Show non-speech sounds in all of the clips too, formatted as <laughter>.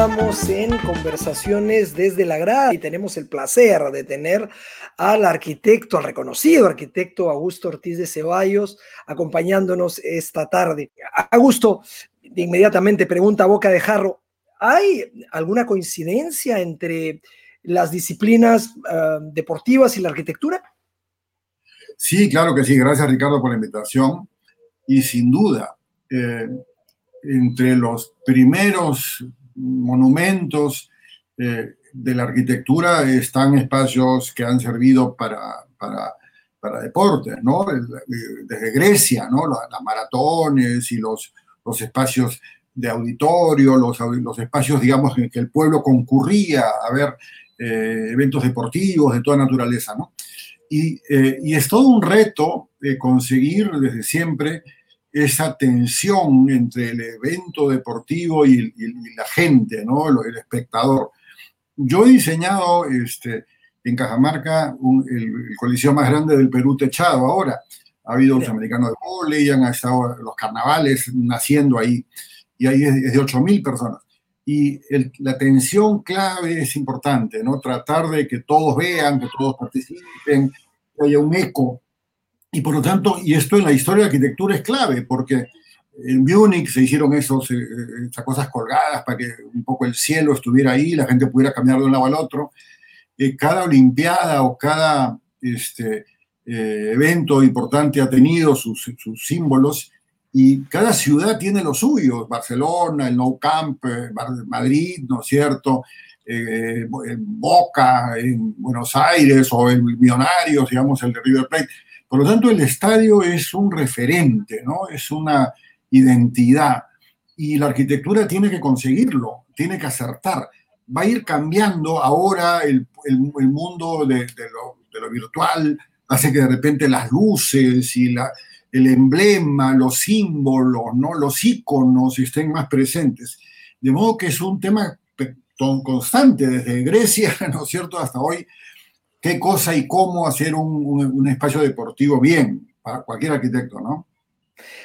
Continuamos en conversaciones desde la grada y tenemos el placer de tener al arquitecto, al reconocido arquitecto Augusto Ortiz de Ceballos acompañándonos esta tarde. Augusto, inmediatamente pregunta a boca de jarro, ¿hay alguna coincidencia entre las disciplinas uh, deportivas y la arquitectura? Sí, claro que sí. Gracias Ricardo por la invitación. Y sin duda, eh, entre los primeros monumentos eh, de la arquitectura están espacios que han servido para, para, para deportes, ¿no? Desde Grecia, ¿no? Las, maratones y los, los espacios de auditorio, los, los espacios, digamos, en que el pueblo concurría a ver eh, eventos deportivos de toda naturaleza, ¿no? Eh, y es todo un reto conseguir desde siempre esa tensión entre el evento deportivo y, y, la gente, ¿no? el espectador. Yo he diseñado este, en Cajamarca un, el, el, coliseo más grande del Perú techado ahora. Ha habido los americanos de volei, han estado los carnavales naciendo ahí, y ahí es, es de 8.000 personas. Y el, la tensión clave es importante, ¿no? Tratar de que todos vean, que todos participen, que haya un eco y por lo tanto, y esto en la historia de arquitectura es clave, porque en Múnich se hicieron esos, eh, esas cosas colgadas para que un poco el cielo estuviera ahí, la gente pudiera caminar de un lado al otro. Eh, cada olimpiada o cada este, eh, evento importante ha tenido sus, sus, símbolos y cada ciudad tiene los suyos. Barcelona, el Nou Camp, Madrid, ¿no es cierto? Eh, Boca, en Buenos Aires o el Millonarios, digamos, el de River Plate por lo tanto, el estadio es un referente, ¿no? Es una identidad. Y la arquitectura tiene que conseguirlo, tiene que acertar. Va a ir cambiando ahora el, el, el mundo de, de, lo, de, lo, virtual, hace que de repente las luces y la, el emblema, los símbolos, ¿no? los iconos estén más presentes. De modo que es un tema constante desde Grecia, <laughs> ¿no es cierto?, hasta hoy, qué cosa y cómo hacer un, un, espacio deportivo bien para cualquier arquitecto, ¿no?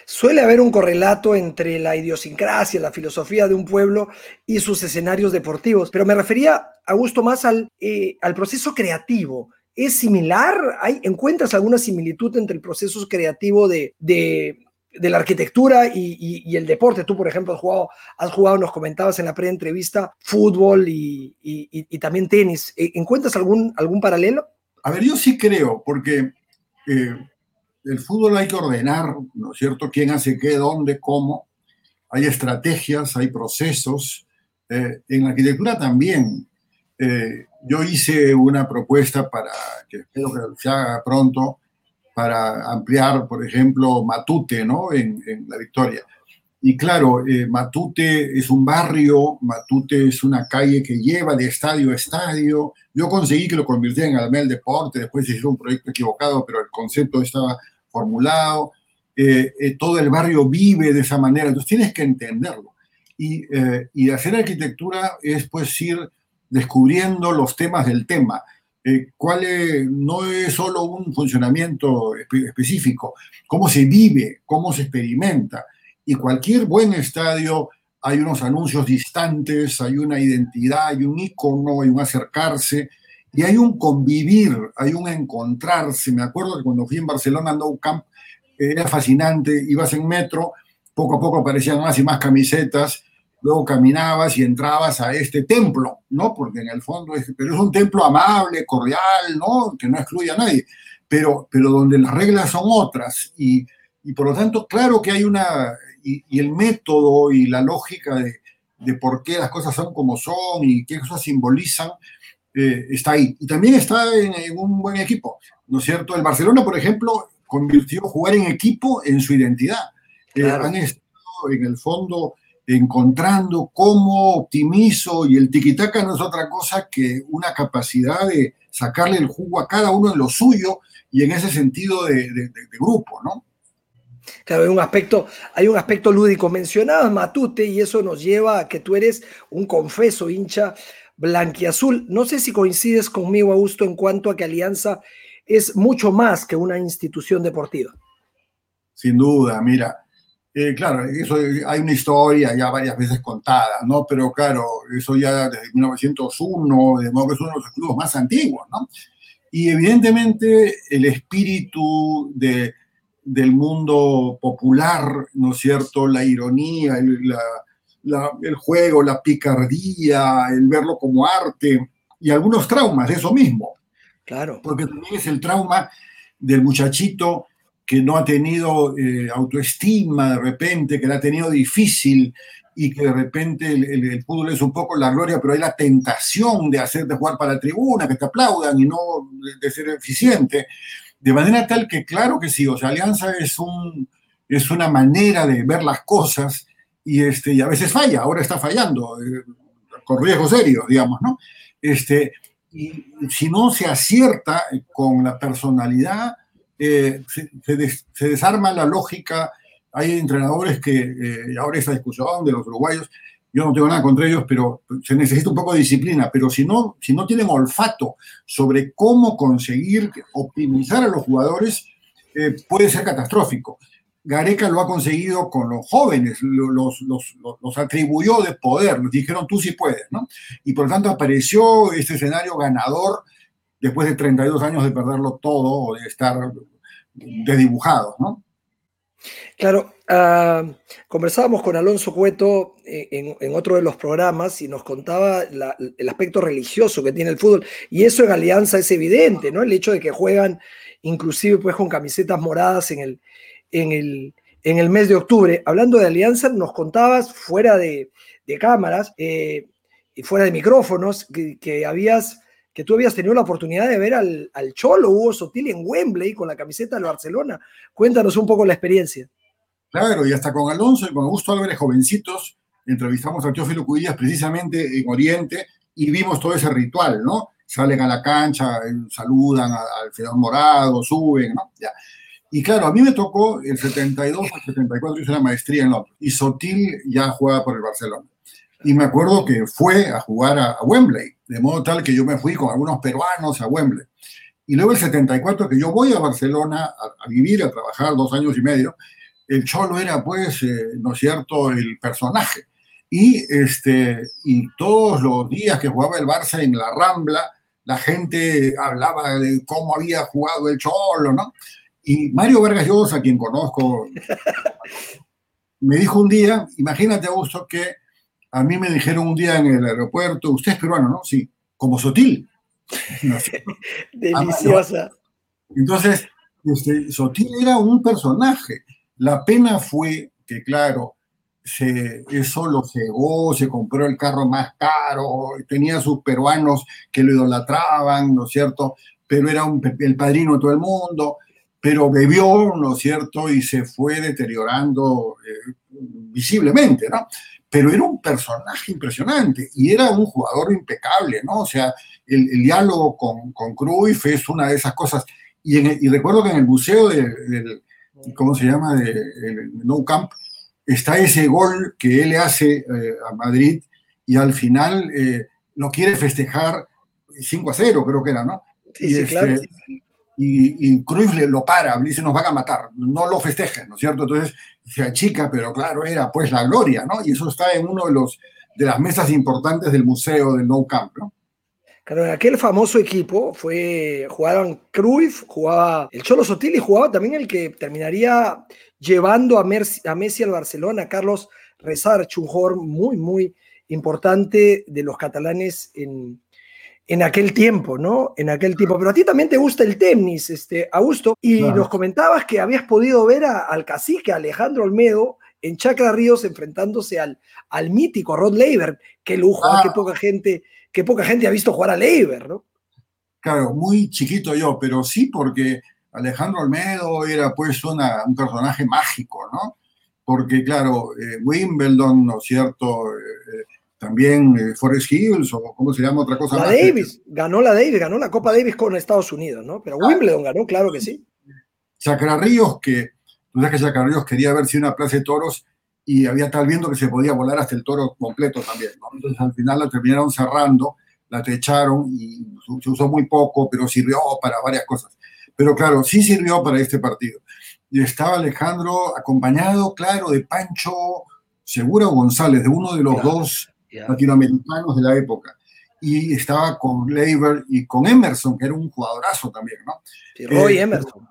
Suele haber un correlato entre la idiosincrasia, la filosofía de un pueblo y sus escenarios deportivos, pero me refería, Augusto, más al, eh, al proceso creativo. ¿Es similar? ¿Hay, ¿Encuentras alguna similitud entre el proceso creativo de, de, de la arquitectura y, el deporte. Tú, por ejemplo, has jugado, has jugado nos comentabas en la pre-entrevista, fútbol y, también tenis. ¿E, ¿Encuentras algún, algún paralelo? A ver, yo sí creo, porque eh, el fútbol hay que ordenar, ¿no es cierto? ¿Quién hace qué, dónde, cómo? Hay estrategias, hay procesos. Eh, en la arquitectura también. Eh, yo hice una propuesta para que espero que se haga pronto, para ampliar, por ejemplo, Matute, ¿no? En, en La Victoria. Y claro, eh, Matute es un barrio, Matute es una calle que lleva de estadio a estadio. Yo conseguí que lo convirtiera en Alameda del Deporte, después hizo un proyecto equivocado, pero el concepto estaba formulado. Eh, eh, todo el barrio vive de esa manera, entonces tienes que entenderlo. Y, eh, y hacer arquitectura es pues ir descubriendo los temas del tema eh, cuál no es solo un funcionamiento espe específico, cómo se vive, cómo se experimenta. Y cualquier buen estadio hay unos anuncios distantes, hay una identidad, hay un icono, hay un acercarse y hay un convivir, hay un encontrarse. Me acuerdo que cuando fui en Barcelona a Nou Camp era fascinante, ibas en metro, poco a poco aparecían más y más camisetas luego caminabas y entrabas a este templo, ¿no? Porque en el fondo es, pero es un templo amable, cordial, ¿no? Que no excluye a nadie, pero, pero donde las reglas son otras y, y por lo tanto, claro que hay una, y, y el método y la lógica de, de, por qué las cosas son como son y qué cosas simbolizan, eh, está ahí. Y también está en, en, un buen equipo, ¿no es cierto? El Barcelona, por ejemplo, convirtió jugar en equipo en su identidad. Eh, claro. Eh, han estado en el fondo encontrando cómo optimizo y el tiquitaca no es otra cosa que una capacidad de sacarle el jugo a cada uno en lo suyo y en ese sentido de, grupo, ¿no? Claro, hay un aspecto, hay un aspecto lúdico. Mencionabas Matute y eso nos lleva a que tú eres un confeso hincha blanquiazul. No sé si coincides conmigo, Augusto, en cuanto a que Alianza es mucho más que una institución deportiva. Sin duda, mira, eh, claro, eso hay una historia ya varias veces contada, ¿no? Pero claro, eso ya desde 1901, de modo que es uno de los clubes más antiguos, ¿no? Y evidentemente el espíritu de, del mundo popular, ¿no es cierto? La ironía, el, el juego, la picardía, el verlo como arte y algunos traumas de eso mismo. Claro. Porque también es el trauma del muchachito que no ha tenido eh, autoestima de repente, que la ha tenido difícil y que de repente el, fútbol es un poco la gloria, pero hay la tentación de hacerte jugar para la tribuna, que te aplaudan y no de, ser eficiente. De manera tal que, claro que sí, o sea, Alianza es, un, es una manera de ver las cosas y, este, y a veces falla, ahora está fallando, eh, con riesgos serios, digamos, ¿no? Este, y si no se acierta con la personalidad, se, desarma la lógica. Hay entrenadores que, eh, ahora esa discusión de los uruguayos, yo no tengo nada contra ellos, pero se necesita un poco de disciplina. Pero si no, si no tienen olfato sobre cómo conseguir optimizar a los jugadores, eh, puede ser catastrófico. Gareca lo ha conseguido con los jóvenes, los, los, los, atribuyó de poder, nos dijeron tú sí puedes, ¿no? Y por lo tanto apareció este escenario ganador después de 32 años de perderlo todo o de estar desdibujados, ¿no? Claro, ah, conversábamos con Alonso Cueto eh, en, otro de los programas y nos contaba el aspecto religioso que tiene el fútbol y eso en Alianza es evidente, ¿no? El hecho de que juegan inclusive pues con camisetas moradas en el, en el, en el mes de octubre. Hablando de Alianza, nos contabas fuera de, cámaras eh, y fuera de micrófonos que habías que tú habías tenido la oportunidad de ver al, Cholo Hugo Sotil en Wembley con la camiseta del Barcelona. Cuéntanos un poco la experiencia. Claro, y hasta con Alonso y con Augusto Álvarez, jovencitos, entrevistamos a Teófilo Cubillas precisamente en Oriente y vimos todo ese ritual, ¿no? Salen a la cancha, eh, saludan al Fedor Morado, suben, ¿no? Ya. Y claro, a mí me tocó el 72 al 74, hice una maestría en Londres, y Sotil ya jugaba por el Barcelona. Y me acuerdo que fue a jugar a Wembley, de modo tal que yo me fui con algunos peruanos a Wembley. Y luego el 74, que yo voy a Barcelona a, vivir, a trabajar dos años y medio, el Cholo era, pues, eh, ¿no es cierto?, el personaje. Y, este, y todos los días que jugaba el Barça en la Rambla, la gente hablaba de cómo había jugado el Cholo, ¿no? Y Mario Vargas Llosa, a quien conozco, <laughs> me dijo un día, imagínate, Augusto, que a mí me dijeron un día en el aeropuerto, usted es peruano, ¿no? Sí, como Sotil. <laughs> Deliciosa. Entonces, este, Sotil era un personaje. La pena fue que, claro, se, eso lo cegó, se compró el carro más caro, tenía sus peruanos que lo idolatraban, ¿no es cierto? Pero era el padrino de todo el mundo, pero bebió, ¿no es cierto? Y se fue deteriorando eh, visiblemente, ¿no? Pero era un personaje impresionante y era un jugador impecable, ¿no? O sea, el, diálogo con, con Cruyff es una de esas cosas. Y, recuerdo que en el museo del, ¿cómo se llama?, de, No Camp, está ese gol que él le hace eh, a Madrid y al final eh, lo quiere festejar 5 a 0, creo que era, ¿no? Sí, sí, claro. Y, y Cruyff le, lo para, dice, nos van a matar, no lo festejen, ¿no es cierto? Entonces se achica, pero claro, era pues la gloria, ¿no? Y eso está en uno de, los, de las mesas importantes del museo del Nou Camp, ¿no? Claro, en aquel famoso equipo fue, jugaban Cruyff, jugaba el Cholo Sotil y jugaba también el que terminaría llevando a, Messi, a Messi al Barcelona, Carlos Rezar, un muy, muy importante de los catalanes en, en aquel tiempo, ¿no? En aquel tiempo. Pero a ti también te gusta el tenis, este, Augusto, y nos comentabas que habías podido ver al cacique Alejandro Olmedo en Chacra Ríos enfrentándose al, al mítico Rod Laver. Qué lujo, qué ah. poca gente, qué poca gente ha visto jugar a Laver, ¿no? Claro, muy chiquito yo, pero sí porque Alejandro Olmedo era pues un personaje mágico, ¿no? porque claro, eh, Wimbledon, ¿no es cierto? Eh, también Forest Hills, o cómo se llama otra cosa. La Davis, ganó la Davis, ganó la Copa Davis con Estados Unidos, ¿no? Pero Wimbledon ganó, claro que sí. Ríos, que, tú sabes que Ríos quería ver si una plaza de toros y había tal viendo que se podía volar hasta el toro completo también, ¿no? Entonces al final la terminaron cerrando, la techaron y se usó muy poco, pero sirvió para varias cosas. Pero claro, sí sirvió para este partido. Y estaba Alejandro acompañado, claro, de Pancho Segura González, de uno de los dos latinoamericanos de la época. Y estaba con Leiber y con Emerson, que era un jugadorazo también, ¿no? Roy eh, Emerson.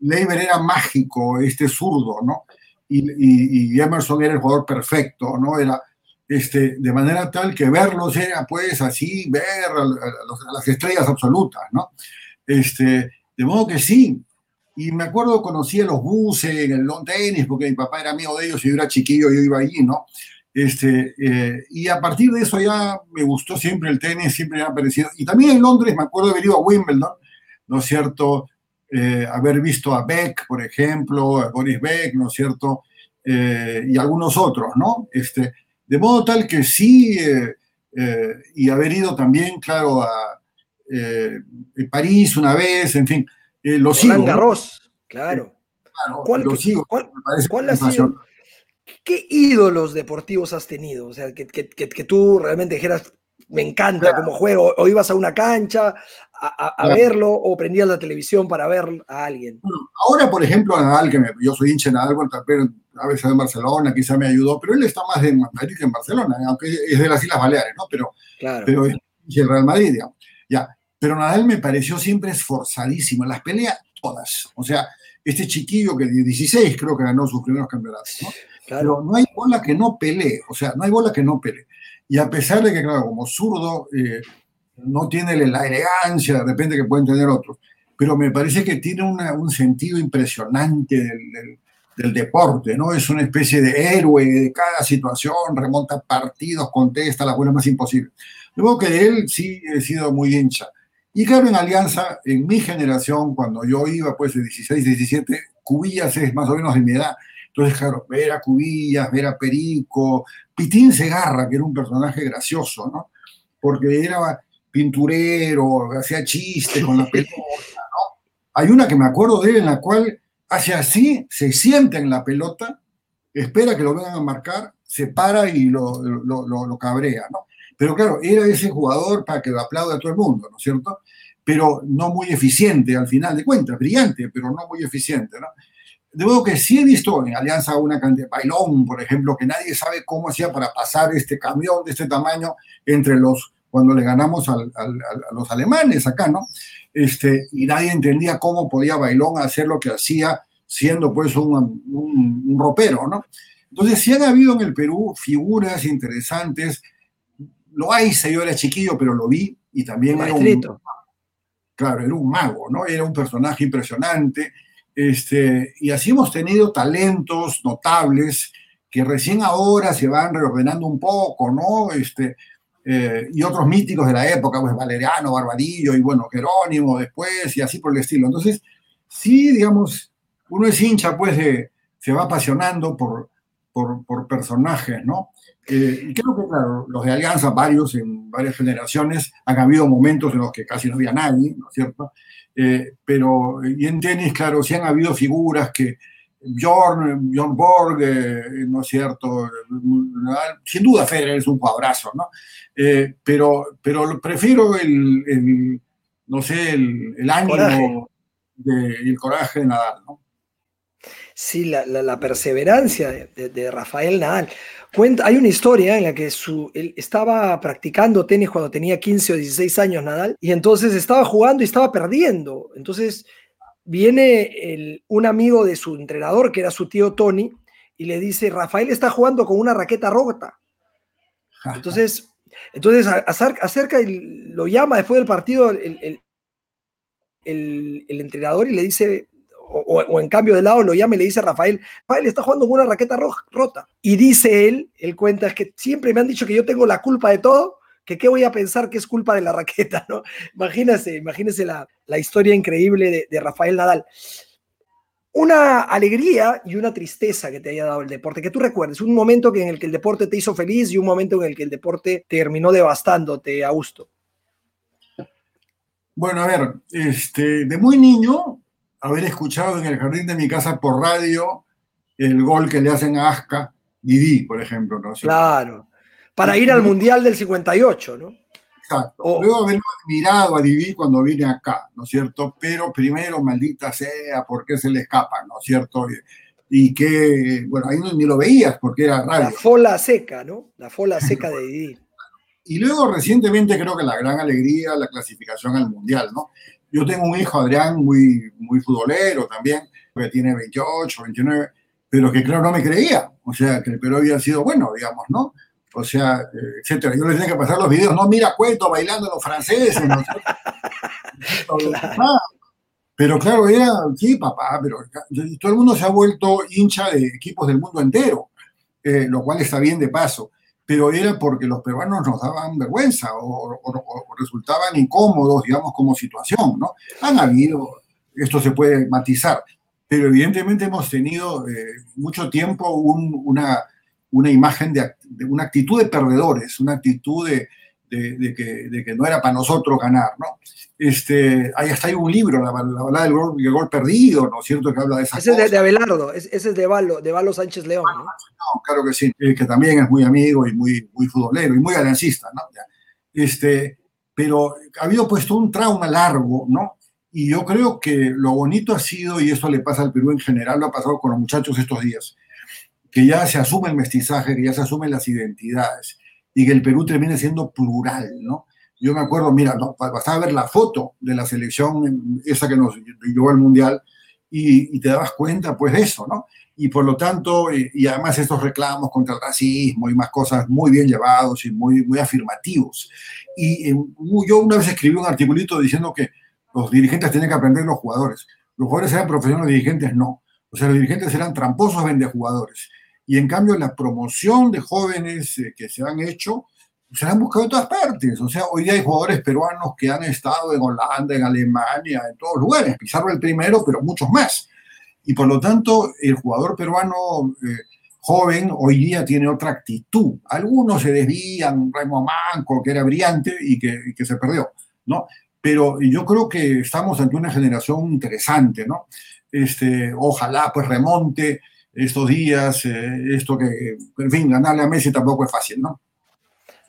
Leiber era mágico, este zurdo, ¿no? Y, y, Emerson era el jugador perfecto, ¿no? Era, este, de manera tal que verlos era, pues, así, ver a, las estrellas absolutas, ¿no? Este, de modo que sí. Y me acuerdo, conocí a los buses en el long tenis, porque mi papá era amigo de ellos y yo era chiquillo, yo iba allí, ¿no? Este, eh, y a partir de eso ya me gustó siempre el tenis, siempre me ha parecido. Y también en Londres me acuerdo haber ido a Wimbledon, ¿no es cierto? Eh, haber visto a Beck, por ejemplo, a Boris Beck, ¿no es cierto? Eh, y algunos otros, ¿no? Este, de modo tal que sí, y haber ido también, claro, a París una vez, en fin, lo sigo. Garros, claro. claro ¿Cuál, lo sigo. ¿cuál ha sido? ¿Qué ídolos deportivos has tenido? O sea, que, tú realmente dijeras, me encanta como juego, o ibas a una cancha a, verlo, o prendías la televisión para ver a alguien. ahora, por ejemplo, Nadal, que yo soy hincha de Nadal, pero a veces en Barcelona, quizá me ayudó, pero él está más en Madrid que en Barcelona, aunque es de las Islas Baleares, ¿no? Pero, pero es el Real Madrid, digamos. Ya. Pero Nadal me pareció siempre esforzadísimo, en las peleas todas. O sea, este chiquillo que de 16 creo que ganó sus primeros campeonatos, ¿no? Pero no hay bola que no pelee, o sea, no hay bola que no pelee. Y a pesar de que, claro, como zurdo, eh, no tiene la elegancia de repente que pueden tener otros, pero me parece que tiene un sentido impresionante del, del, deporte, ¿no? Es una especie de héroe de cada situación, remonta partidos, contesta las buenas más imposibles. Luego que él sí he sido muy hincha. Y claro, en Alianza, en mi generación, cuando yo iba pues de 16, 17, Cubillas es más o menos de mi edad, entonces, claro, ver a Cubillas, ver a Perico, Pitín Segarra, que era un personaje gracioso, ¿no? Porque era pinturero, hacía chistes con la <laughs> pelota, ¿no? Hay una que me acuerdo de él en la cual hace así, se sienta en la pelota, espera que lo vengan a marcar, se para y lo, lo, lo, cabrea, ¿no? Pero claro, era ese jugador para que lo aplaude a todo el mundo, ¿no es cierto? Pero no muy eficiente al final de cuentas, brillante, pero no muy eficiente, ¿no? De modo que sí he visto en Alianza una cantidad, Bailón, por ejemplo, que nadie sabe cómo hacía para pasar este camión de este tamaño entre los, cuando le ganamos a los alemanes acá, ¿no? Este, y nadie entendía cómo podía Bailón hacer lo que hacía siendo pues un, un, ropero, ¿no? Entonces, sí han habido en el Perú figuras interesantes. Lo hay, yo era chiquillo, pero lo vi y también era un... Claro, era un mago, ¿no? Era un personaje impresionante este, y así hemos tenido talentos notables que recién ahora se van reordenando un poco, ¿no? Este, eh, y otros míticos de la época, pues Valeriano, Barbarillo y bueno, Jerónimo después y así por el estilo. Entonces, sí, digamos, uno es hincha, pues se va apasionando por, por, por personajes, ¿no? Eh, y creo que, claro, los de Alianza, varios en varias generaciones, han habido momentos en los que casi no había nadie, ¿no es cierto? Eh, pero, y en tenis, claro, sí han habido figuras que Bjorn, Bjorn Borg, eh, ¿no es cierto? Sin duda Federer es un cuadrazo, ¿no? Pero, pero prefiero el, no sé, el, el ánimo y el coraje de Nadal, ¿no? Sí, la, perseverancia de, Rafael Nadal. Cuenta, hay una historia en la que su, él estaba practicando tenis cuando tenía 15 o 16 años Nadal y entonces estaba jugando y estaba perdiendo. Entonces viene un amigo de su entrenador, que era su tío Tony, y le dice, Rafael está jugando con una raqueta rota. Entonces, entonces acerca y lo llama después del partido el, el entrenador y le dice, o, en cambio de lado lo llama y le dice a Rafael, Rafael está jugando con una raqueta rota. Y dice él, él cuenta, es que siempre me han dicho que yo tengo la culpa de todo, que qué voy a pensar que es culpa de la <laughs> raqueta, ¿no? Imagínese, imagínese la, la historia increíble de, Rafael Nadal. una alegría y una tristeza que te haya dado el deporte, que tú recuerdes, un momento en el que el deporte te hizo feliz y un momento en el que el deporte terminó devastándote, Augusto. Bueno, a ver, este, de muy niño, haber escuchado en el jardín de mi casa por radio el gol que le hacen a Asca, Didi, por ejemplo, ¿no? Claro, para ir al Mundial del 58, ¿no? Exacto. Luego haberlo admirado a Divi cuando vine acá, ¿no es cierto? Pero primero, maldita sea, ¿por qué se le escapa, ¿no es cierto? Y, que, bueno, ahí ni lo veías porque era radio. La fola seca, ¿no? La fola <laughs> seca de Divi. Y luego recientemente creo que la gran alegría, la clasificación al Mundial, ¿no? Yo tengo un hijo, Adrián, muy, muy futbolero también, que tiene 28, 29, pero que claro no me creía, o sea, que el Perú había sido bueno, digamos, ¿no? o sea, eh, etcétera. Yo les tenía que pasar los videos, no mira cuento bailando los franceses. ¿no? <laughs> Pero claro, era, sí, papá, pero todo el mundo se ha vuelto hincha de equipos del mundo entero, eh, lo cual está bien de paso, pero era porque los peruanos nos daban vergüenza o, resultaban incómodos, digamos, como situación, ¿no? Han habido, esto se puede matizar, pero evidentemente hemos tenido eh, mucho tiempo una una imagen de, una actitud de perdedores, una actitud de, de, que, no era para nosotros ganar, ¿no? Este, ahí hasta hay un libro, la, balada del gol, perdido, ¿no es cierto? Que habla de esa Ese es de, Abelardo, ese es de Valo, de Valo Sánchez León, ¿no? claro que sí, eh, que también es muy amigo y muy, muy futbolero y muy aliancista, ¿no? Este, pero ha habido puesto un trauma largo, ¿no? Y yo creo que lo bonito ha sido, y eso le pasa al Perú en general, lo ha pasado con los muchachos estos días, que ya se asume el mestizaje, que ya se asumen las identidades y que el Perú termine siendo plural, ¿no? Yo me acuerdo, mira, no, bastaba ver la foto de la selección, esa que nos llevó al Mundial, y, te dabas cuenta, pues, de eso, ¿no? Y por lo tanto, y, además estos reclamos contra el racismo y más cosas muy bien llevados y muy, muy afirmativos. Y eh, yo una vez escribí un articulito diciendo que los dirigentes tienen que aprender los jugadores. Los jugadores eran profesionales, los dirigentes no. O sea, los dirigentes eran tramposos jugadores y en cambio la promoción de jóvenes eh, que se han hecho se han buscado en todas partes. O sea, hoy día hay jugadores peruanos que han estado en Holanda, en Alemania, en todos lugares. Pizarro el primero, pero muchos más. Y por lo tanto, el jugador peruano eh, joven hoy día tiene otra actitud. Algunos se desvían, Remo Manco, que era brillante y que, y que se perdió, ¿no? Pero yo creo que estamos ante una generación interesante, ¿no? Este, ojalá pues remonte estos días, eh, esto que, en fin, ganarle a Messi tampoco es fácil, ¿no?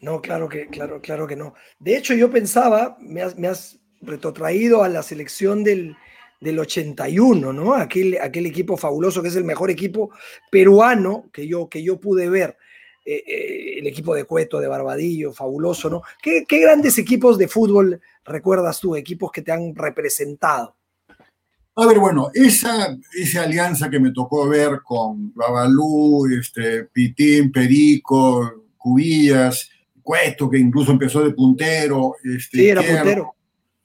No, claro que, claro, claro que no. De hecho, yo pensaba, me has, me has retrotraído a la selección del, del 81, ¿no? Aquel, aquel equipo fabuloso que es el mejor equipo peruano que yo, que yo pude ver. Eh, eh, el equipo de Cueto, de Barbadillo, fabuloso, ¿no? ¿Qué, ¿Qué, grandes equipos de fútbol recuerdas tú, equipos que te han representado? A ver, bueno, esa, esa alianza que me tocó ver con Babalú, este, Pitín, Perico, Cubillas, Cueto, que incluso empezó de puntero. Este, sí, era puntero.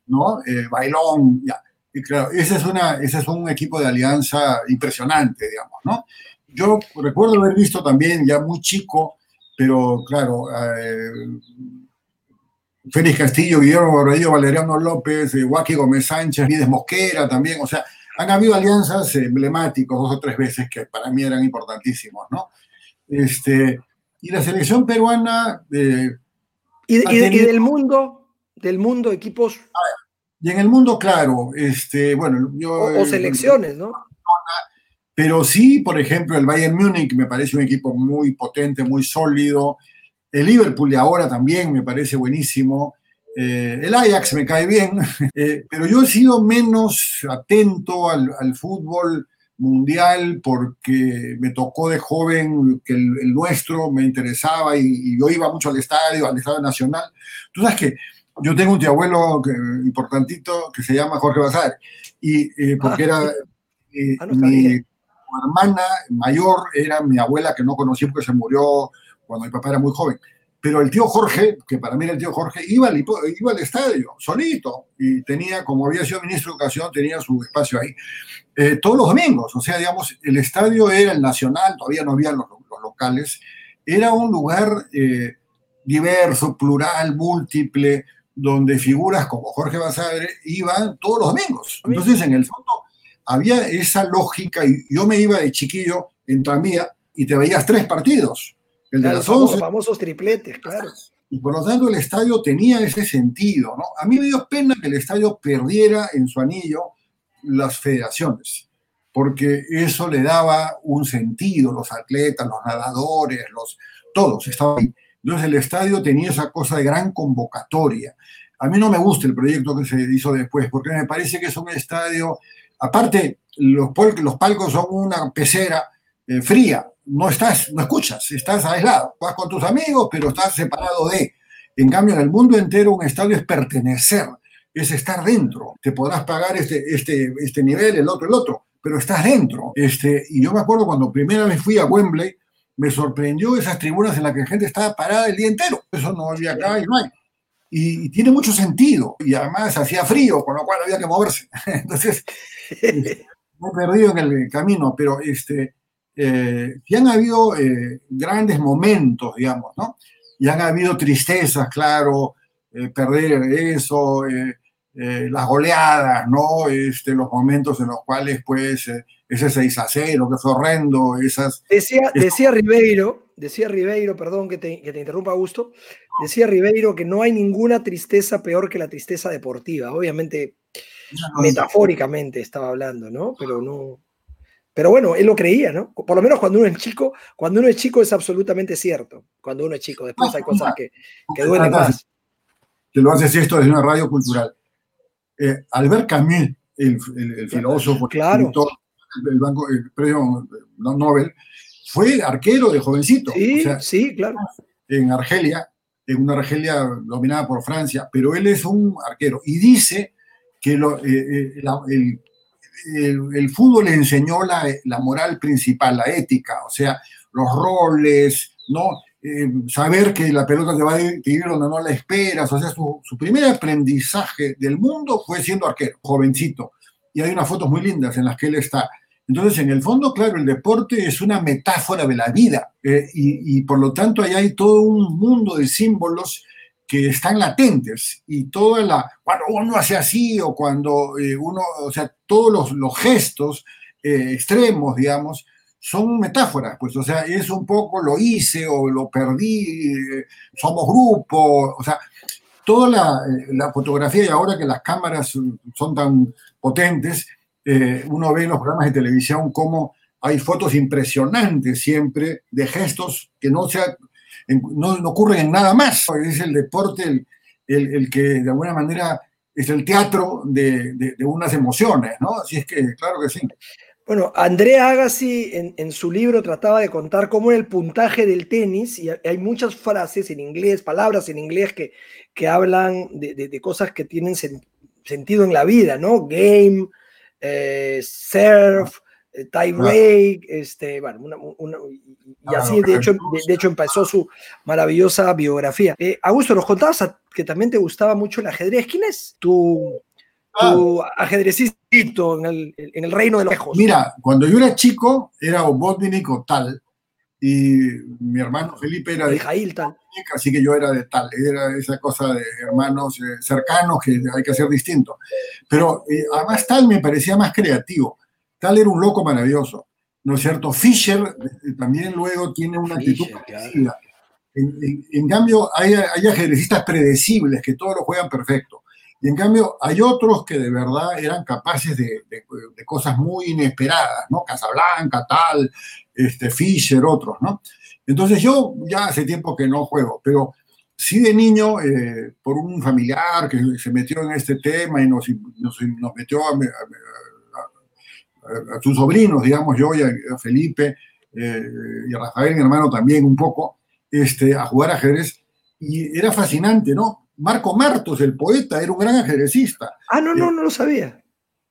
¿no? Eh, Bailón, ya. Y claro, ese es, una, ese es un equipo de alianza impresionante, digamos, ¿no? Yo recuerdo haber visto también, ya muy chico, pero claro, eh, Félix Castillo, Guillermo Barbadillo, Valeriano López, eh, Joaquín Gómez Sánchez, Vides Mosquera también, o sea, han habido alianzas emblemáticas dos o tres veces que para mí eran importantísimos, ¿no? Este, y la selección peruana... Eh, ¿Y, del mundo? ¿Del mundo equipos? Y en el mundo, claro, este, bueno, yo... O, selecciones, ¿no? Pero sí, por ejemplo, el Bayern Múnich me parece un equipo muy potente, muy sólido, el Liverpool de ahora también me parece buenísimo. Eh, el Ajax me cae bien, <laughs> eh, pero yo he sido menos atento al, fútbol mundial porque me tocó de joven que el, nuestro me interesaba y, yo iba mucho al estadio, al estadio nacional. Tú sabes que yo tengo un tío abuelo importantito que se llama Jorge Bazar y eh, porque era ah, mi hermana mayor, era mi abuela que no conocí porque se murió cuando mi papá era muy joven. Pero el tío Jorge, que para mí era el tío Jorge, iba al, iba al estadio, solito, y tenía, como había sido ministro de Educación, tenía su espacio ahí. Eh, todos los domingos, o sea, digamos, el estadio era el nacional, todavía no había los, locales, era un lugar eh, diverso, plural, múltiple, donde figuras como Jorge Basadre iban todos los domingos. Entonces, en el fondo, había esa lógica y yo me iba de chiquillo en tranvía y te veías tres partidos. El de las 11. Los famosos tripletes, claro. Y por lo tanto el estadio tenía ese sentido, ¿no? A mí me dio pena que el estadio perdiera en su anillo las federaciones, porque eso le daba un sentido, los atletas, los nadadores, los, todos estaban ahí. Entonces el estadio tenía esa cosa de gran convocatoria. A mí no me gusta el proyecto que se hizo después, porque me parece que es un estadio, aparte, los, los palcos son una pecera eh, fría, no estás, no escuchas, estás aislado, vas con tus amigos, pero estás separado de. En cambio, en el mundo entero un estadio es pertenecer, es estar dentro. Te podrás pagar este, este, este nivel, el otro, el otro, pero estás dentro. Este, y yo me acuerdo cuando primera vez fui a Wembley, me sorprendió esas tribunas en las que la gente estaba parada el día entero. Eso no había acá y no hay. Y, tiene mucho sentido. Y además hacía frío, con lo cual había que moverse. <laughs> Entonces, <laughs> me he perdido en el camino, pero este, eh, han habido eh, grandes momentos, digamos, ¿no? Y han habido tristezas, claro, eh, perder eso, las goleadas, ¿no? Este, los momentos en los cuales, pues, ese 6 a 0, que fue horrendo, esas... Decía, decía Ribeiro, decía Ribeiro, perdón que te, que te interrumpa, Augusto, decía Ribeiro que no hay ninguna tristeza peor que la tristeza deportiva. Obviamente, metafóricamente estaba hablando, ¿no? Pero no, pero bueno, él lo creía, ¿no? Por lo menos cuando uno es chico, cuando uno es chico es absolutamente cierto. Cuando uno es chico, después hay cosas que, que duelen más. Que lo haces esto desde una radio cultural. Eh, Albert Camus, el, filósofo, claro. el, banco, el premio Nobel, fue arquero de jovencito. Sí, sí, claro. En Argelia, en una Argelia dominada por Francia, pero él es un arquero y dice que lo, eh, eh, el, el, fútbol le enseñó la, moral principal, la ética, o sea, los roles, ¿no? Eh, saber que la pelota te va a ir donde no la esperas, o sea, su, primer aprendizaje del mundo fue siendo arquero, jovencito, y hay unas fotos muy lindas en las que él está. Entonces, en el fondo, claro, el deporte es una metáfora de la vida eh, y, y, por lo tanto ahí hay todo un mundo de símbolos que están latentes y toda la, cuando uno hace así o cuando eh, uno, o sea, todos los, los gestos eh, extremos, digamos, son metáforas, pues, o sea, es un poco lo hice o lo perdí, eh, somos grupo, o sea, toda la, la, fotografía y ahora que las cámaras son tan potentes, uno ve en los programas de televisión cómo hay fotos impresionantes siempre de gestos que no se no, no ocurren en nada más. Es el deporte el, el, que de alguna manera es el teatro de, de, unas emociones, ¿no? Así es que, claro que sí. Bueno, Andrea Agassi en, en, su libro trataba de contar cómo era el puntaje del tenis y hay muchas frases en inglés, palabras en inglés que, que hablan de, de cosas que tienen sentido en la vida, ¿no? Game, eh, surf, eh, tie break, este, bueno, y así de hecho, de, hecho empezó su maravillosa biografía. Eh, Augusto, nos contabas que también te gustaba mucho el ajedrez. ¿Quién es tu, tu ah. ajedrecito en el, en el, reino de los lejos? Mira, cuando yo era chico era Obotnik o tal, y mi hermano Felipe era de, Jail, tal. así que yo era de tal, era esa cosa de hermanos eh, cercanos que hay que hacer distinto. Pero además tal me parecía más creativo Tal era un loco maravilloso, ¿no es cierto? Fischer eh, también luego tiene una actitud en, cambio, hay, hay ajedrecistas predecibles que todos lo juegan perfecto. Y en cambio, hay otros que de verdad eran capaces de, cosas muy inesperadas, ¿no? Casablanca, tal, este, Fischer, otros, ¿no? Entonces yo ya hace tiempo que no juego, pero sí de niño, eh, por un familiar que se metió en este tema y nos, nos, metió a, a, sus sobrinos, digamos, yo y a, Felipe eh, y a Rafael, mi hermano también un poco, este, a jugar ajedrez. Y era fascinante, ¿no? Marco Martos, el poeta, era un gran ajedrecista. Ah, no, no, no lo sabía.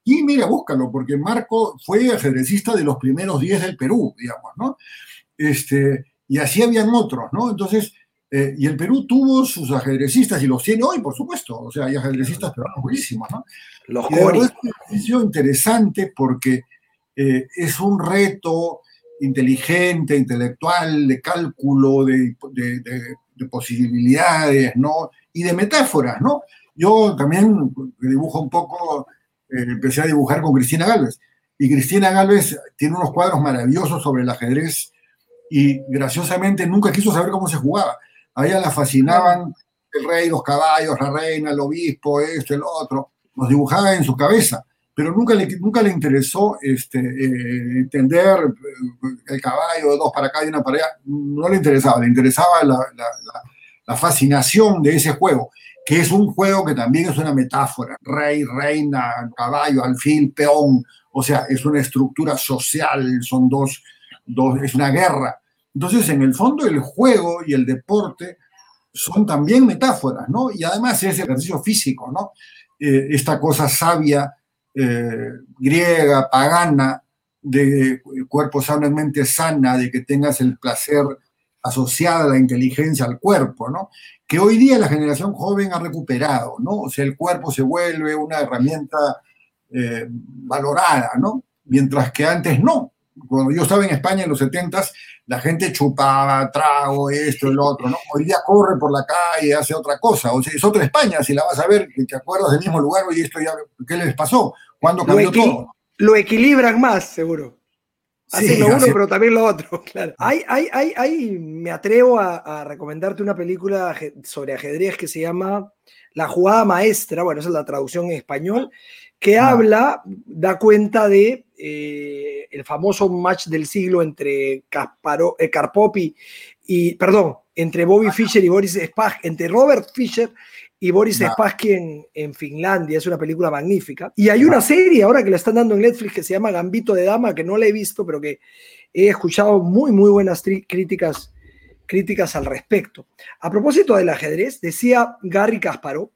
Y mira, búscalo, porque Marco fue ajedrecista de los primeros 10 del Perú, digamos, ¿no? Este, y así habían otros, ¿no? Entonces, eh, y el Perú tuvo sus ajedrecistas y los tiene hoy, por supuesto. O sea, hay ajedrecistas peruanos buenísimos, ¿no? Los y es un ejercicio interesante porque eh, es un reto inteligente, intelectual, de cálculo, de, posibilidades, ¿no? Y de metáforas, ¿no? Yo también dibujo un poco, eh, empecé a dibujar con Cristina Galvez. Y Cristina Galvez tiene unos cuadros maravillosos sobre el ajedrez y graciosamente nunca quiso saber cómo se jugaba. A ella la fascinaban el rey, los caballos, la reina, el obispo, esto, el otro. Los dibujaba en su cabeza, pero nunca le, nunca le interesó este, eh, entender eh, el caballo de dos para acá y una para allá. No le interesaba, le interesaba la, la, la fascinación de ese juego que es un juego que también es una metáfora. Rey, reina, caballo, alfil, peón. O sea, es una estructura social, son dos, dos, es una guerra. Entonces, en el fondo, el juego y el deporte son también metáforas, ¿no? Y además es ejercicio físico, ¿no? Eh, esta cosa sabia, eh, griega, pagana, de cuerpo sano mente sana, de que tengas el placer asociado a la inteligencia al cuerpo, ¿no? Que hoy día la generación joven ha recuperado, ¿no? O sea, el cuerpo se vuelve una herramienta eh, valorada, ¿no? Mientras que antes no. Cuando yo estaba en España en los 70 la gente chupaba, trago, esto, el otro, ¿no? Hoy día corre por la calle, hace otra cosa. O sea, es otra España, si la vas a ver, que te acuerdas del mismo lugar, y esto ya, ¿qué les pasó? ¿Cuándo cambió todo? Lo equilibran más, seguro. Hacen lo uno, pero también lo otro, <laughs> claro. Hay, hay, hay, hay me atrevo a, a, recomendarte una película sobre ajedrez que se llama La jugada maestra, bueno, esa es la traducción en español, que habla, da cuenta de eh, el famoso match del siglo entre Kasparo, eh, Karpopi y, perdón, entre Bobby Fischer y Boris Spassky, entre Robert Fischer y Boris Spassky en, en, Finlandia. Es una película magnífica. Y hay una serie ahora que la están dando en Netflix que se llama Gambito de Dama, que no la he visto, pero que he escuchado muy, muy buenas críticas, críticas al respecto. A propósito del ajedrez, decía Gary Kasparov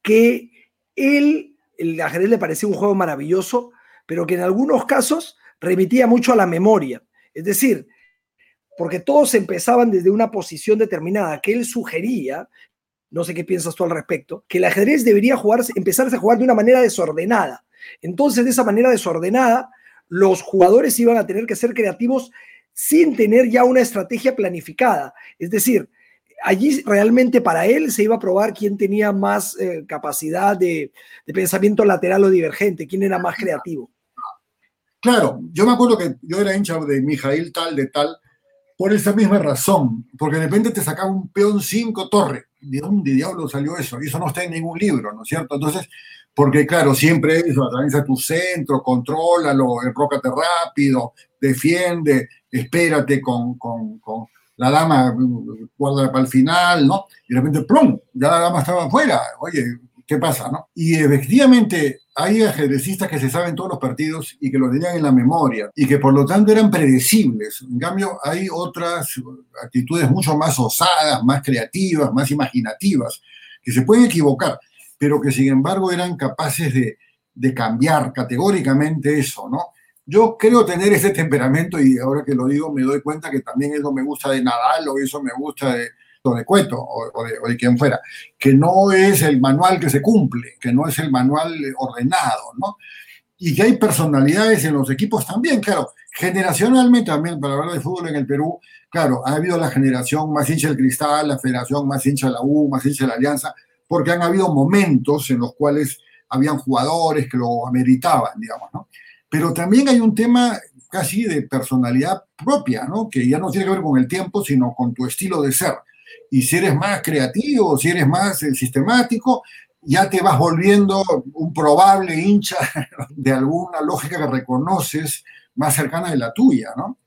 que él el ajedrez le parecía un juego maravilloso, pero que en algunos casos remitía mucho a la memoria. Es decir, porque todos empezaban desde una posición determinada que él sugería, no sé qué piensas tú al respecto, que el ajedrez debería jugarse, empezarse a jugar de una manera desordenada. Entonces, de esa manera desordenada, los jugadores iban a tener que ser creativos sin tener ya una estrategia planificada. Es decir, allí realmente para él se iba a probar quién tenía más eh, capacidad de, pensamiento lateral o divergente, quién era más creativo. Claro, yo me acuerdo que yo era hincha de Mijail tal, de tal, por esa misma razón, porque de repente te sacaba un peón 5 torre. ¿De dónde diablo salió eso? Y eso no está en ningún libro, ¿no es cierto? Entonces, porque claro, siempre eso, atraviesa tu centro, contrólalo, enrócate rápido, defiende, espérate con, con, con la dama guarda para el final, ¿no? Y de repente, ¡plum! Ya la dama estaba afuera. Oye, ¿qué pasa, no? Y efectivamente hay ajedrecistas que se saben todos los partidos y que lo tenían en la memoria y que por lo tanto eran predecibles. En cambio, hay otras actitudes mucho más osadas, más creativas, más imaginativas, que se pueden equivocar, pero que sin embargo eran capaces de, de cambiar categóricamente eso, ¿no? Yo creo tener ese temperamento y ahora que lo digo me doy cuenta que también eso me gusta de Nadal o eso me gusta de, de Cueto o, de, o, de, quien fuera, que no es el manual que se cumple, que no es el manual ordenado, ¿no? Y que hay personalidades en los equipos también, claro, generacionalmente también, para hablar de fútbol en el Perú, claro, ha habido la generación más hincha del Cristal, la federación más hincha de la U, más hincha de la Alianza, porque han habido momentos en los cuales habían jugadores que lo ameritaban, digamos, ¿no? Pero también hay un tema casi de personalidad propia, ¿no? Que ya no tiene que ver con el tiempo, sino con tu estilo de ser. Y si eres más creativo, si eres más eh, sistemático, ya te vas volviendo un probable hincha <laughs> de alguna lógica que reconoces más cercana de la tuya, ¿no?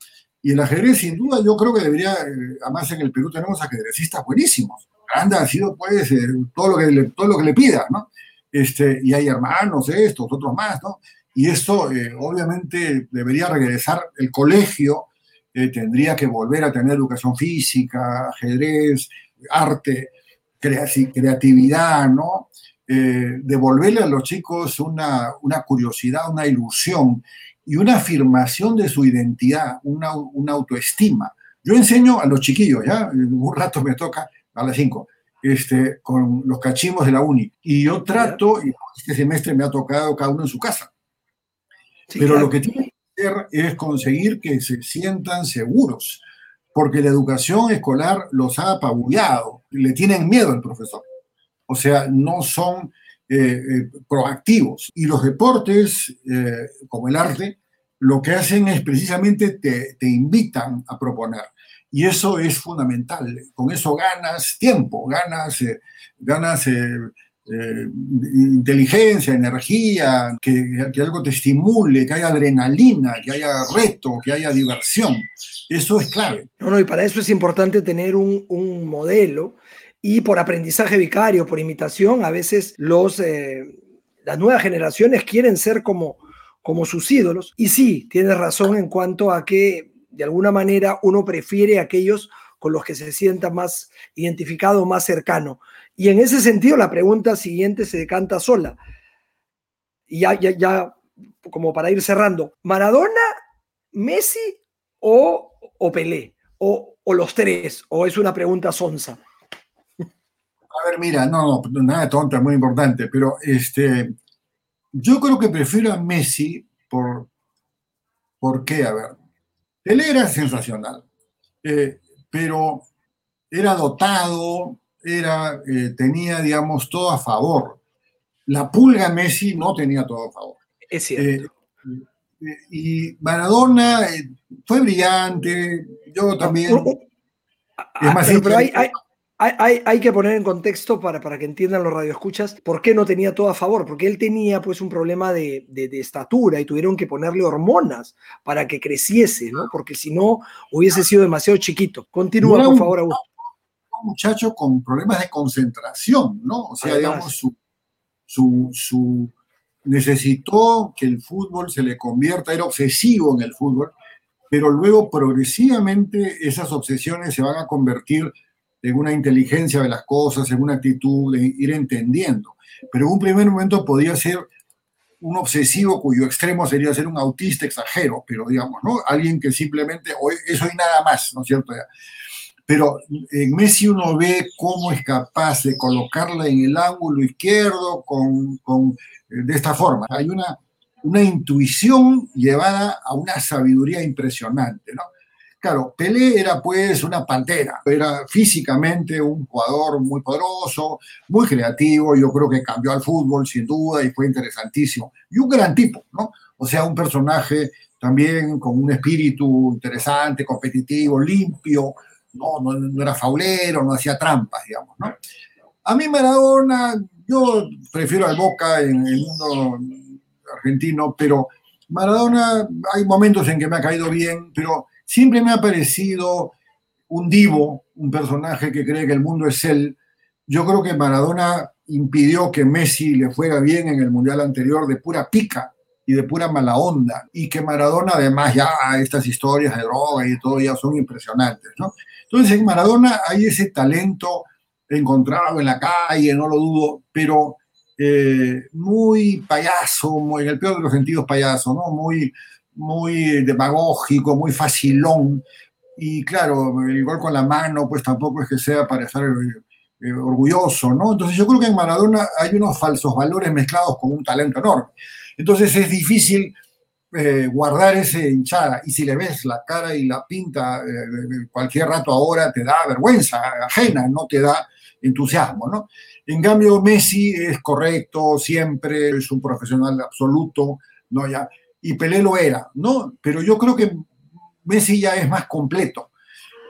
Y el ajedrez, sin duda, yo creo que debería, eh, además en el Perú tenemos ajedrecistas buenísimos. Anda ha sido, pues, eh, todo, lo que le, todo lo que le pida, ¿no? Este, y hay hermanos, estos, otros más, ¿no? Y esto eh, obviamente debería regresar, el colegio eh, tendría que volver a tener educación física, ajedrez, arte, creatividad, ¿no? Eh, devolverle a los chicos una, una, curiosidad, una ilusión y una afirmación de su identidad, una, una autoestima. Yo enseño a los chiquillos, ¿ya? Un rato me toca, a las 5, este, con los cachimos de la uni. Y yo trato, y este semestre me ha tocado cada uno en su casa pero lo que tiene que hacer es conseguir que se sientan seguros, porque la educación escolar los ha apabullado, le tienen miedo al profesor. O sea, no son proactivos. Y los deportes, como el arte, lo que hacen es precisamente te, te invitan a proponer. Y eso es fundamental. Con eso ganas tiempo, ganas, eh, ganas eh, eh, inteligencia, energía, que, algo te estimule, que haya adrenalina, que haya reto, que haya diversión. Eso es clave. No, no, y para eso es importante tener un, un modelo y por aprendizaje vicario, por imitación, a veces los, las nuevas generaciones quieren ser como, como sus ídolos. Y sí, tienes razón en cuanto a que de alguna manera uno prefiere aquellos con los que se sienta más identificado, más cercano. Y en ese sentido, la pregunta siguiente se decanta sola. Y ya, ya, ya como para ir cerrando, ¿Maradona, Messi o, o Pelé? O, o, los tres? ¿O es una pregunta sonsa? A ver, mira, no, nada tonta, muy importante, pero este, yo creo que prefiero a Messi por, ¿por qué? A ver, él era sensacional, eh, pero era dotado, era, eh, tenía, digamos, todo a favor. La pulga Messi no tenía todo a favor. Es cierto. Eh, y Maradona fue brillante, yo también. es más, pero hay, hay, que poner en contexto para, para que entiendan los radioescuchas por qué no tenía todo a favor, porque él tenía pues un problema de, estatura y tuvieron que ponerle hormonas para que creciese, ¿no? Porque si no hubiese sido demasiado chiquito. Continúa, por favor, Augusto. Un muchacho con problemas de concentración, ¿no? O sea, digamos, su, su, su, necesitó que el fútbol se le convierta, era obsesivo en el fútbol, pero luego progresivamente esas obsesiones se van a convertir en una inteligencia de las cosas, en una actitud de ir entendiendo. Pero en un primer momento podía ser un obsesivo cuyo extremo sería ser un autista exagero, pero digamos, ¿no? Alguien que simplemente, eso y nada más, ¿no es cierto? Pero en Messi uno ve cómo es capaz de colocarla en el ángulo izquierdo con, con de esta forma. Hay una, una intuición llevada a una sabiduría impresionante, ¿no? Claro, Pelé era pues una pantera, era físicamente un jugador muy poderoso, muy creativo, yo creo que cambió al fútbol sin duda y fue interesantísimo. Y un gran tipo, ¿no? O sea, un personaje también con un espíritu interesante, competitivo, limpio, no, no, era faulero, no hacía trampas, digamos, ¿no? A mí Maradona, yo prefiero al Boca en el mundo argentino, pero Maradona hay momentos en que me ha caído bien, pero Siempre me ha parecido un divo, un personaje que cree que el mundo es él. Yo creo que Maradona impidió que Messi le fuera bien en el Mundial anterior de pura pica y de pura mala onda. Y que Maradona, además, ya estas historias de droga y todo ya son impresionantes, ¿no? Entonces, en Maradona hay ese talento encontrado en la calle, no lo dudo, pero eh, muy payaso, muy, en el peor de los sentidos payaso, ¿no? Muy, muy demagógico, muy facilón. Y claro, el gol con la mano, pues tampoco es que sea para estar eh, orgulloso, ¿no? Entonces yo creo que en Maradona hay unos falsos valores mezclados con un talento enorme. Entonces es difícil eh, guardar ese hinchada. Y si le ves la cara y la pinta eh, cualquier rato ahora, te da vergüenza ajena, no te da entusiasmo, ¿no? En cambio, Messi es correcto siempre, es un profesional absoluto, ¿no? Ya, y Pelé lo era, ¿no? Pero yo creo que Messi ya es más completo.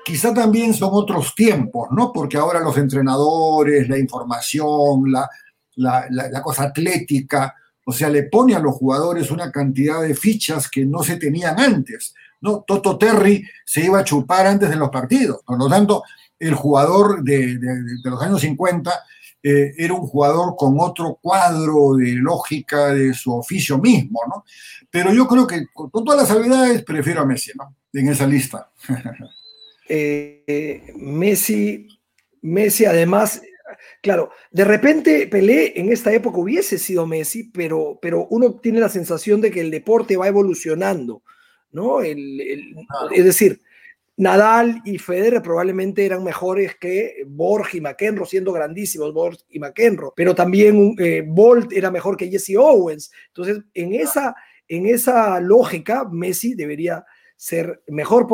Quizá también son otros tiempos, ¿no? Porque ahora los entrenadores, la información, la, la, cosa atlética, o sea, le pone a los jugadores una cantidad de fichas que no se tenían antes, ¿no? Toto Terry se iba a chupar antes de los partidos, por lo tanto, el jugador de, de, los años 50 eh, era un jugador con otro cuadro de lógica de su oficio mismo, ¿no? Pero yo creo que con, todas las habilidades prefiero a Messi, ¿no? En esa lista. <laughs> Eh, Messi, Messi además, claro, de repente Pelé en esta época hubiese sido Messi, pero, pero uno tiene la sensación de que el deporte va evolucionando, ¿no? Es decir, Nadal y Federer probablemente eran mejores que Borg y McEnroe, siendo grandísimos Borg y McEnroe, pero también eh, Bolt era mejor que Jesse Owens. Entonces, en esa, en esa lógica, Messi debería ser mejor.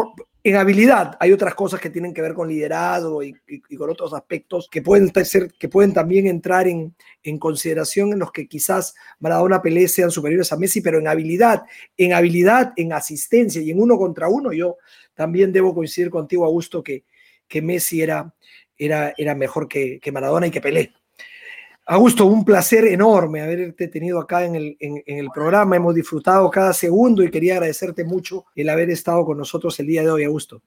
en habilidad. Hay otras cosas que tienen que ver con liderazgo y, con otros aspectos que pueden, ser, que pueden también entrar en, en, consideración en los que quizás Maradona Pelé sean superiores a Messi, pero en habilidad, en habilidad, en asistencia y en uno contra uno, yo también debo coincidir contigo, Augusto, que, que Messi era, era, era mejor que, que Maradona y que Pelé. Augusto, un placer enorme haberte tenido acá en el, en, el, programa. Hemos disfrutado cada segundo y quería agradecerte mucho el haber estado con nosotros el día de hoy, Augusto.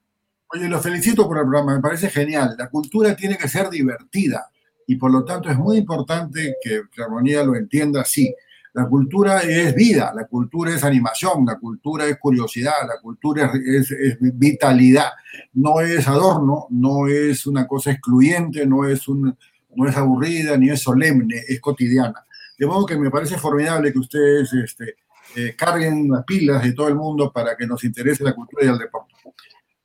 Oye, lo felicito por el programa, me parece genial. La cultura tiene que ser divertida y por lo tanto es muy importante que la armonía lo entienda así. La cultura es vida, la cultura es animación, la cultura es curiosidad, la cultura es, es, vitalidad, no es adorno, no es una cosa excluyente, no es un, no es aburrida ni es solemne, es cotidiana. De modo que me parece formidable que ustedes este, eh, carguen las pilas de todo el mundo para que nos interese la cultura y el deporte.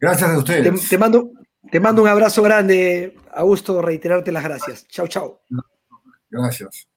Gracias a ustedes. Te, mando, te mando un abrazo grande, Augusto, reiterarte las gracias. Chao, chao. Gracias.